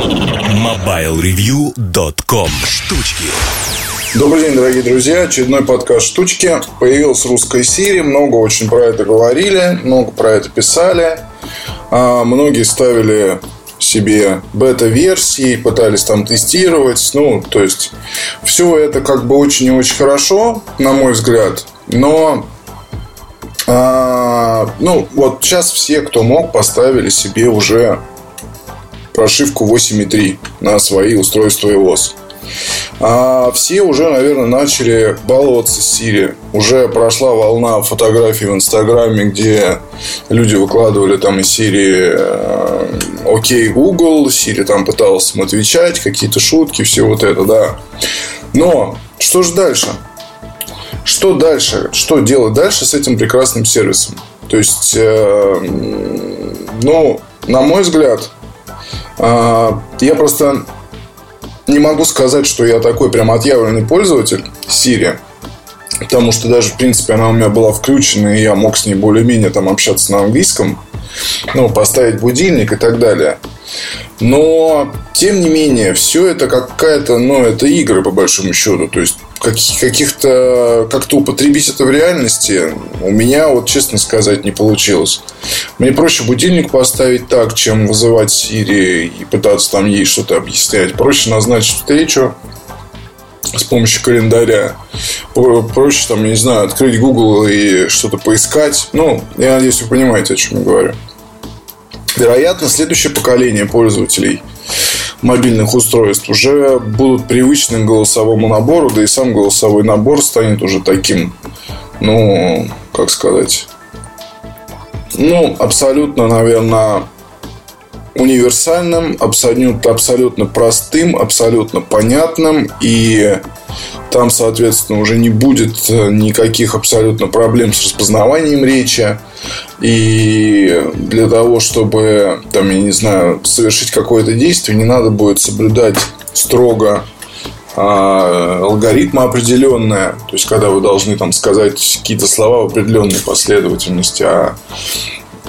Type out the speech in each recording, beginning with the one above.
MobileReview.com Штучки Добрый день, дорогие друзья. Очередной подкаст «Штучки». Появилась русская Сирия. Много очень про это говорили, много про это писали. А, многие ставили себе бета-версии, пытались там тестировать. Ну, то есть, все это как бы очень и очень хорошо, на мой взгляд. Но а, ну, вот сейчас все, кто мог, поставили себе уже прошивку 8.3 на свои устройства iOS. А все уже, наверное, начали баловаться с Siri. Уже прошла волна фотографий в Инстаграме, где люди выкладывали там из Siri э, «Окей, Google», Siri там пытался им отвечать, какие-то шутки, все вот это, да. Но что же дальше? Что дальше? Что делать дальше с этим прекрасным сервисом? То есть, э, ну, на мой взгляд, я просто не могу сказать, что я такой прям отъявленный пользователь Siri. Потому что даже, в принципе, она у меня была включена, и я мог с ней более-менее там общаться на английском. Ну, поставить будильник и так далее. Но, тем не менее, все это какая-то, ну, это игры, по большому счету. То есть, каких-то как-то употребить это в реальности у меня, вот честно сказать, не получилось. Мне проще будильник поставить так, чем вызывать Siri и пытаться там ей что-то объяснять. Проще назначить встречу с помощью календаря. Проще, там, я не знаю, открыть Google и что-то поискать. Ну, я надеюсь, вы понимаете, о чем я говорю. Вероятно, следующее поколение пользователей мобильных устройств уже будут привычны к голосовому набору, да и сам голосовой набор станет уже таким, ну, как сказать, ну, абсолютно, наверное, универсальным, абсолютно, абсолютно простым, абсолютно понятным. И там, соответственно, уже не будет никаких абсолютно проблем с распознаванием речи. И для того, чтобы, там, я не знаю, совершить какое-то действие, не надо будет соблюдать строго а, алгоритмы определенные, то есть когда вы должны там сказать какие-то слова в определенной последовательности, а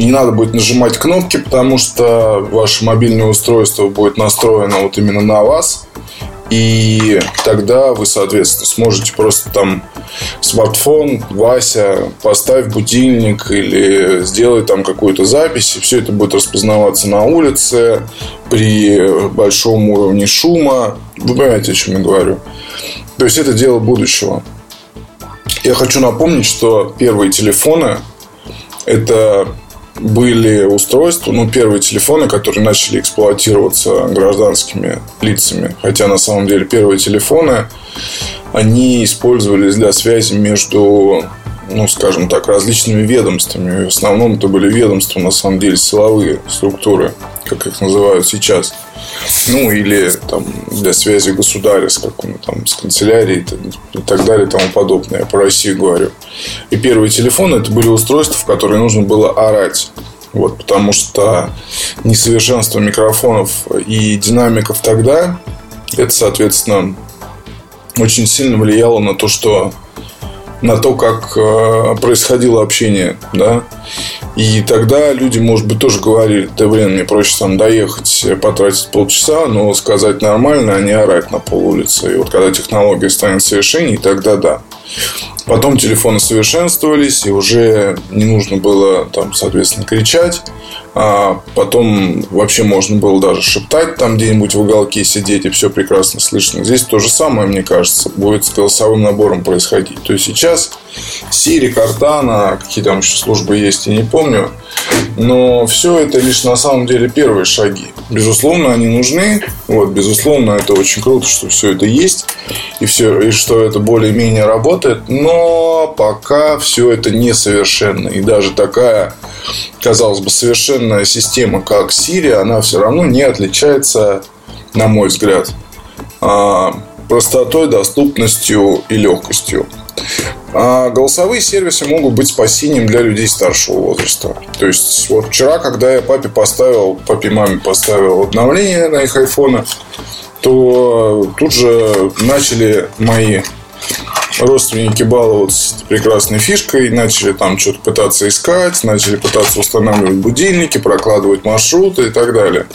не надо будет нажимать кнопки, потому что ваше мобильное устройство будет настроено вот именно на вас. И тогда вы, соответственно, сможете просто там смартфон, Вася, поставь будильник или сделай там какую-то запись. И все это будет распознаваться на улице при большом уровне шума. Вы понимаете, о чем я говорю. То есть это дело будущего. Я хочу напомнить, что первые телефоны это были устройства, ну, первые телефоны, которые начали эксплуатироваться гражданскими лицами. Хотя, на самом деле, первые телефоны, они использовались для связи между, ну, скажем так, различными ведомствами. В основном это были ведомства, на самом деле, силовые структуры, как их называют сейчас. Ну, или там для связи государя с каким там с канцелярией и так далее и тому подобное. По России говорю. И первые телефоны это были устройства, в которые нужно было орать. Вот, потому что несовершенство микрофонов и динамиков тогда, это, соответственно, очень сильно влияло на то, что на то, как э, происходило общение, да. И тогда люди, может быть, тоже говорили, да, блин, мне проще там доехать, потратить полчаса, но сказать нормально, а не орать на пол улицы. И вот когда технология станет совершенней, тогда да. Потом телефоны совершенствовались, и уже не нужно было там, соответственно, кричать. А потом вообще можно было даже шептать там где-нибудь в уголке сидеть, и все прекрасно слышно. Здесь то же самое, мне кажется, будет с голосовым набором происходить. То есть сейчас Siri, Cortana, какие там еще службы есть, я не помню. Но все это лишь на самом деле первые шаги. Безусловно, они нужны. Вот, безусловно, это очень круто, что все это есть. И, все, и что это более-менее работает. Но пока все это несовершенно. И даже такая, казалось бы, совершенная система, как Siri, она все равно не отличается, на мой взгляд, а, простотой, доступностью и легкостью. А голосовые сервисы могут быть спасением для людей старшего возраста. То есть, вот вчера, когда я папе поставил, папе маме поставил обновление на их айфоны, то тут же начали мои родственники баловаться прекрасной фишкой, начали там что-то пытаться искать, начали пытаться устанавливать будильники, прокладывать маршруты и так далее.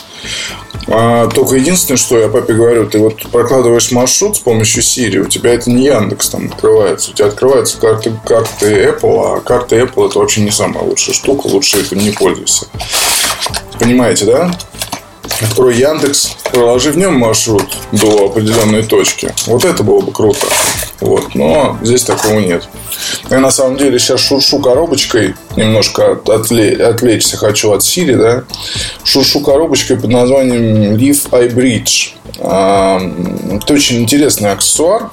А, только единственное, что я папе говорю, ты вот прокладываешь маршрут с помощью Siri, у тебя это не Яндекс там открывается. У тебя открываются карты, карты Apple, а карты Apple это вообще не самая лучшая штука, лучше этим не пользуйся. Понимаете, да? Открой Яндекс, проложи в нем маршрут до определенной точки. Вот это было бы круто. Вот. Но здесь такого нет. Я на самом деле сейчас шуршу коробочкой, немножко отвлечь, отвлечься хочу от Siri, да. Шуршу коробочкой под названием Leaf iBridge. А, это очень интересный аксессуар.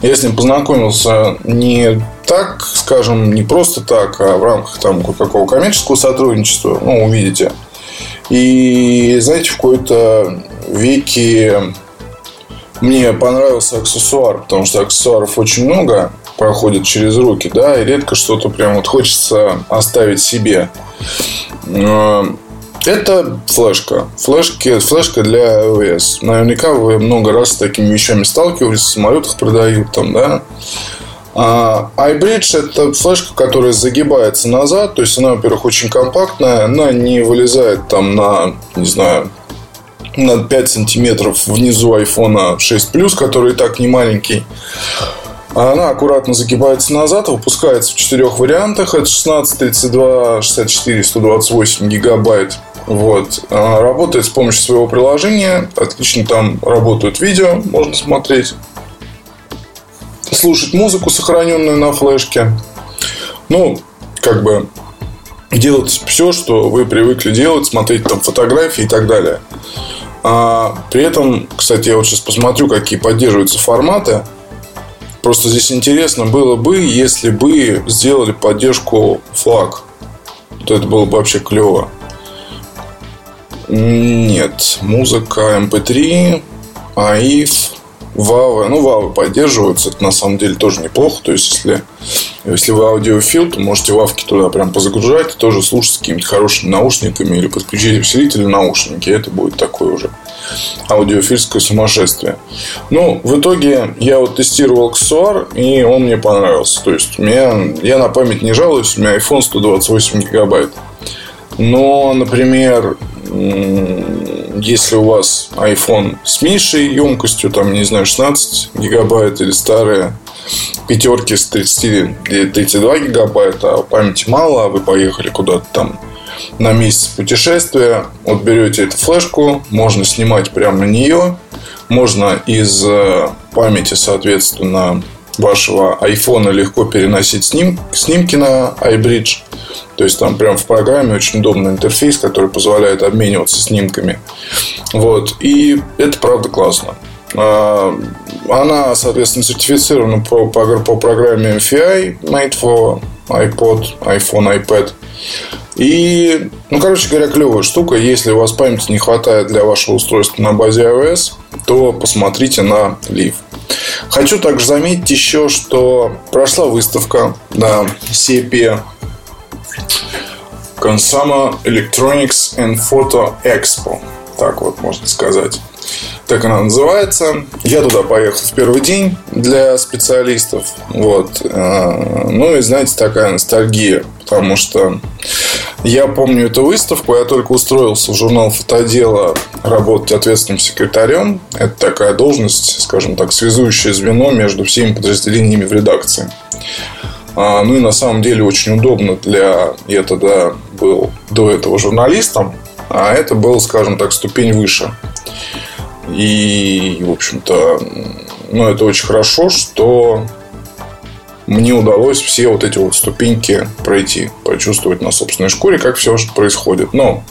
Я с ним познакомился не так, скажем, не просто так, а в рамках там какого коммерческого сотрудничества. Ну, увидите. И, знаете, в какой-то веке мне понравился аксессуар, потому что аксессуаров очень много проходит через руки, да, и редко что-то прям вот хочется оставить себе. Э, это флешка. Флешки, флешка для iOS. Наверняка вы много раз с такими вещами сталкивались, в самолетах продают там, да. А iBridge это флешка, которая загибается назад, то есть она, во-первых, очень компактная, она не вылезает там на, не знаю, на 5 сантиметров внизу iPhone 6 Plus, который и так не маленький. А она аккуратно загибается назад, выпускается в четырех вариантах. Это 16, 32, 64, 128 гигабайт. Вот. А работает с помощью своего приложения. Отлично там работают видео, можно смотреть слушать музыку, сохраненную на флешке. Ну, как бы делать все, что вы привыкли делать, смотреть там фотографии и так далее. А при этом, кстати, я вот сейчас посмотрю, какие поддерживаются форматы. Просто здесь интересно было бы, если бы сделали поддержку флаг. Вот это было бы вообще клево. Нет. Музыка MP3, AIF, Вавы, ну, Вавы поддерживаются, это на самом деле тоже неплохо. То есть, если, если вы аудиофил, то можете Вавки туда прям позагружать тоже слушать с какими-то хорошими наушниками или подключить усилители наушники. Это будет такое уже аудиофильское сумасшествие. Ну, в итоге я вот тестировал аксессуар, и он мне понравился. То есть, у меня, я на память не жалуюсь, у меня iPhone 128 гигабайт. Но, например, если у вас iPhone с меньшей емкостью, там, не знаю, 16 гигабайт или старые пятерки с 30 или 32 гигабайта, а памяти мало, а вы поехали куда-то там на месяц путешествия, вот берете эту флешку, можно снимать прямо на нее, можно из э, памяти, соответственно, вашего iPhone легко переносить сним, снимки на iBridge. То есть там прям в программе очень удобный интерфейс, который позволяет обмениваться снимками. Вот. И это правда классно. А, она, соответственно, сертифицирована по, по, по программе MFI, made for iPod, iPhone, iPad. И, ну, короче говоря, клевая штука. Если у вас памяти не хватает для вашего устройства на базе iOS, то посмотрите на Leaf. Хочу также заметить еще, что прошла выставка на CP Consumer Electronics and Photo Expo. Так вот можно сказать. Так она называется. Я туда поехал в первый день для специалистов. Вот. Э, ну и, знаете, такая ностальгия. Потому что я помню эту выставку. Я только устроился в журнал фотодела работать ответственным секретарем. Это такая должность, скажем так, связующее звено между всеми подразделениями в редакции. А, ну и на самом деле очень удобно для... Я тогда был до этого журналистом, а это был, скажем так, ступень выше. И, в общем-то, ну, это очень хорошо, что мне удалось все вот эти вот ступеньки пройти, почувствовать на собственной шкуре, как все происходит. Но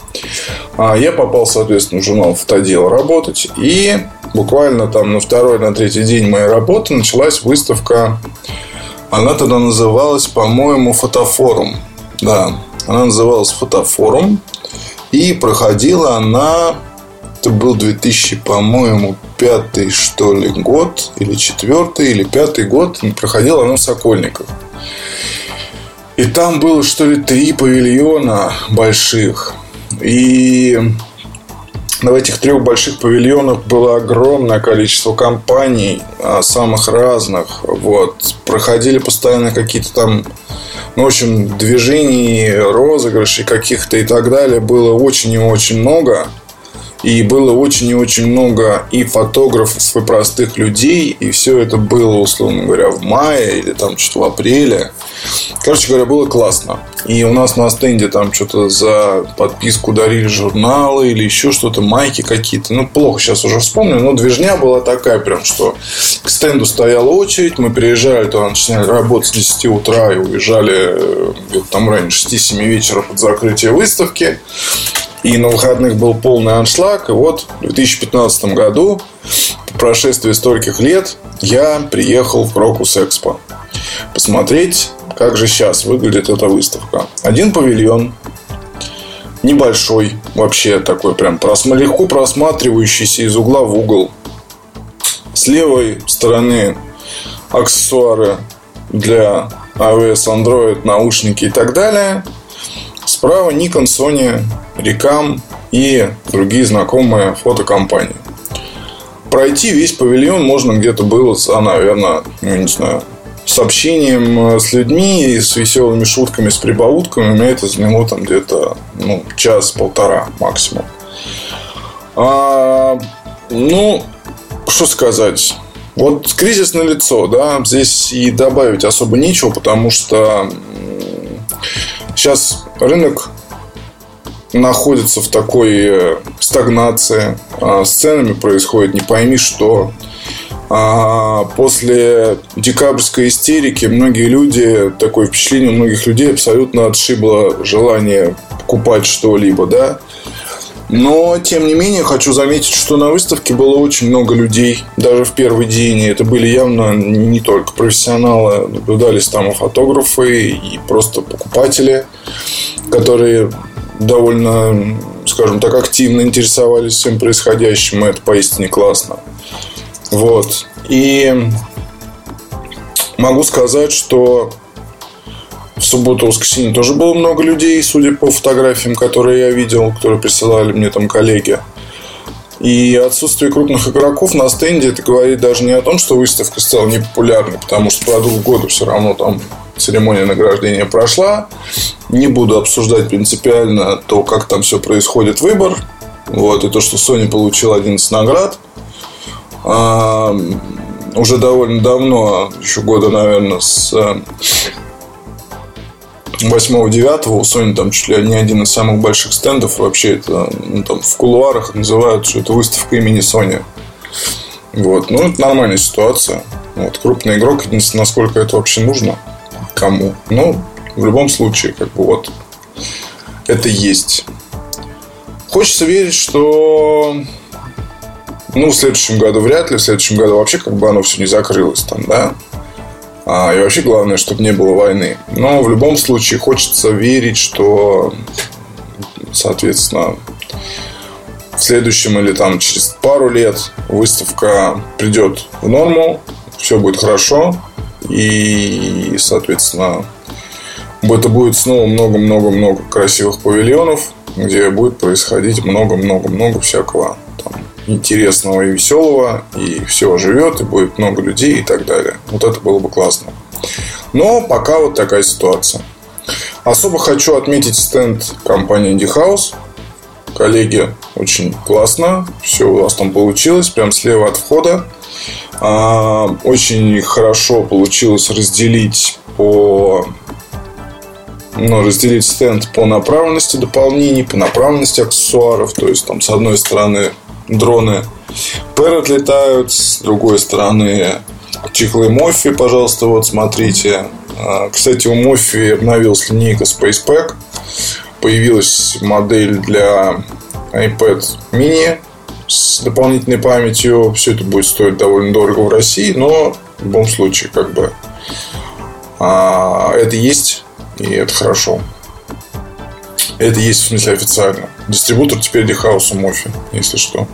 а, я попал, соответственно, в журнал «Фотодел» работать. И буквально там на второй, на третий день моей работы началась выставка. Она тогда называлась, по-моему, «Фотофорум». Да, она называлась «Фотофорум». И проходила она это был 2000, по-моему, пятый, что ли, год, или четвертый, или пятый год. Проходил оно в Сокольниках. И там было, что ли, три павильона больших. И в этих трех больших павильонах было огромное количество компаний а, самых разных. Вот. Проходили постоянно какие-то там, ну, в общем, движений, розыгрышей каких-то и так далее. Было очень и очень много. И было очень и очень много и фотографов, и простых людей. И все это было, условно говоря, в мае или там что-то в апреле. Короче говоря, было классно. И у нас на стенде там что-то за подписку дарили журналы или еще что-то, майки какие-то. Ну, плохо сейчас уже вспомню, но движня была такая прям, что к стенду стояла очередь, мы приезжали, то начинали работать с 10 утра и уезжали э, там раньше 6-7 вечера под закрытие выставки. И на выходных был полный аншлаг. И вот в 2015 году, по прошествии стольких лет, я приехал в Крокус Экспо посмотреть, как же сейчас выглядит эта выставка. Один павильон, небольшой, вообще такой прям легко просматривающийся из угла в угол. С левой стороны аксессуары для iOS, Android, наушники и так далее. Справа Nikon, Sony, Recam и другие знакомые фотокомпании. Пройти весь павильон можно где-то было за, наверное, ну, не знаю, с общением с людьми и с веселыми шутками, с прибаутками. У меня это заняло там где-то ну, час-полтора максимум. А, ну, что сказать. Вот кризис на лицо, да, здесь и добавить особо нечего, потому что сейчас рынок находится в такой э, стагнации. А с ценами происходит не пойми что. А после декабрьской истерики многие люди, такое впечатление у многих людей абсолютно отшибло желание покупать что-либо, да. Но, тем не менее, хочу заметить, что на выставке было очень много людей, даже в первый день. И это были явно не только профессионалы, наблюдались там и фотографы, и просто покупатели, которые довольно, скажем так, активно интересовались всем происходящим, и это поистине классно. Вот. И могу сказать, что в субботу, воскресенье тоже было много людей, судя по фотографиям, которые я видел, которые присылали мне там коллеги. И отсутствие крупных игроков на стенде это говорит даже не о том, что выставка стала непопулярной, потому что продукт года все равно там церемония награждения прошла. Не буду обсуждать принципиально то, как там все происходит, выбор. Вот, и то, что Sony получил 11 наград. А, уже довольно давно, еще года, наверное, с 8-9 у Sony там чуть ли не один из самых больших стендов. Вообще это ну, там в кулуарах называют, что это выставка имени Sony. Вот. Ну, это нормальная ситуация. Вот. Крупный игрок, единственное, насколько это вообще нужно кому. Ну, в любом случае, как бы вот это есть. Хочется верить, что ну, в следующем году вряд ли, в следующем году вообще как бы оно все не закрылось там, да. А, и вообще главное, чтобы не было войны. Но в любом случае хочется верить, что, соответственно, в следующем или там через пару лет выставка придет в норму, все будет хорошо, и, соответственно, это будет снова много-много-много красивых павильонов, где будет происходить много-много-много всякого интересного и веселого, и все живет, и будет много людей и так далее. Вот это было бы классно. Но пока вот такая ситуация. Особо хочу отметить стенд компании Indie House. Коллеги, очень классно. Все у вас там получилось. Прям слева от входа. А, очень хорошо получилось разделить по ну, разделить стенд по направленности дополнений, по направленности аксессуаров. То есть, там, с одной стороны, дроны Parrot летают, с другой стороны, чехлы Моффи, пожалуйста, вот смотрите. А, кстати, у Моффи обновилась линейка Space Pack. Появилась модель для iPad mini с дополнительной памятью. Все это будет стоить довольно дорого в России, но в любом случае, как бы а, это есть, и это хорошо. Это есть, в смысле, официально. Дистрибутор теперь Дихаус у Мофи, если что.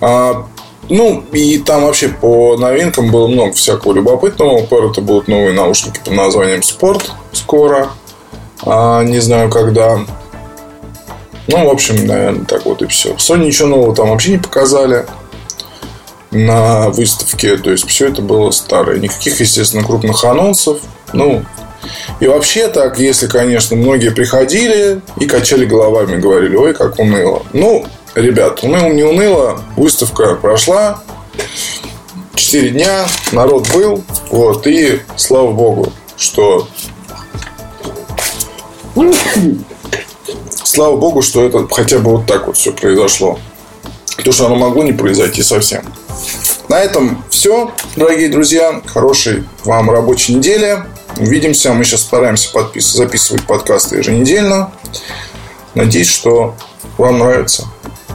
А, ну, и там вообще по новинкам было много всякого любопытного. У Parrot будут новые наушники под названием Sport скоро. А, не знаю, когда. Ну, в общем, наверное, так вот и все. Sony ничего нового там вообще не показали на выставке. То есть, все это было старое. Никаких, естественно, крупных анонсов. Ну, и вообще так, если, конечно, многие приходили и качали головами, говорили, ой, как уныло. Ну, ребят, уныло, не уныло, выставка прошла, 4 дня, народ был, вот, и слава богу, что слава богу, что это хотя бы вот так вот все произошло. То, что оно могло не произойти совсем. На этом все, дорогие друзья. Хорошей вам рабочей недели. Увидимся. Мы сейчас стараемся подпис... записывать подкасты еженедельно. Надеюсь, что вам нравится.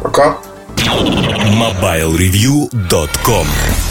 Пока. MobileReview.com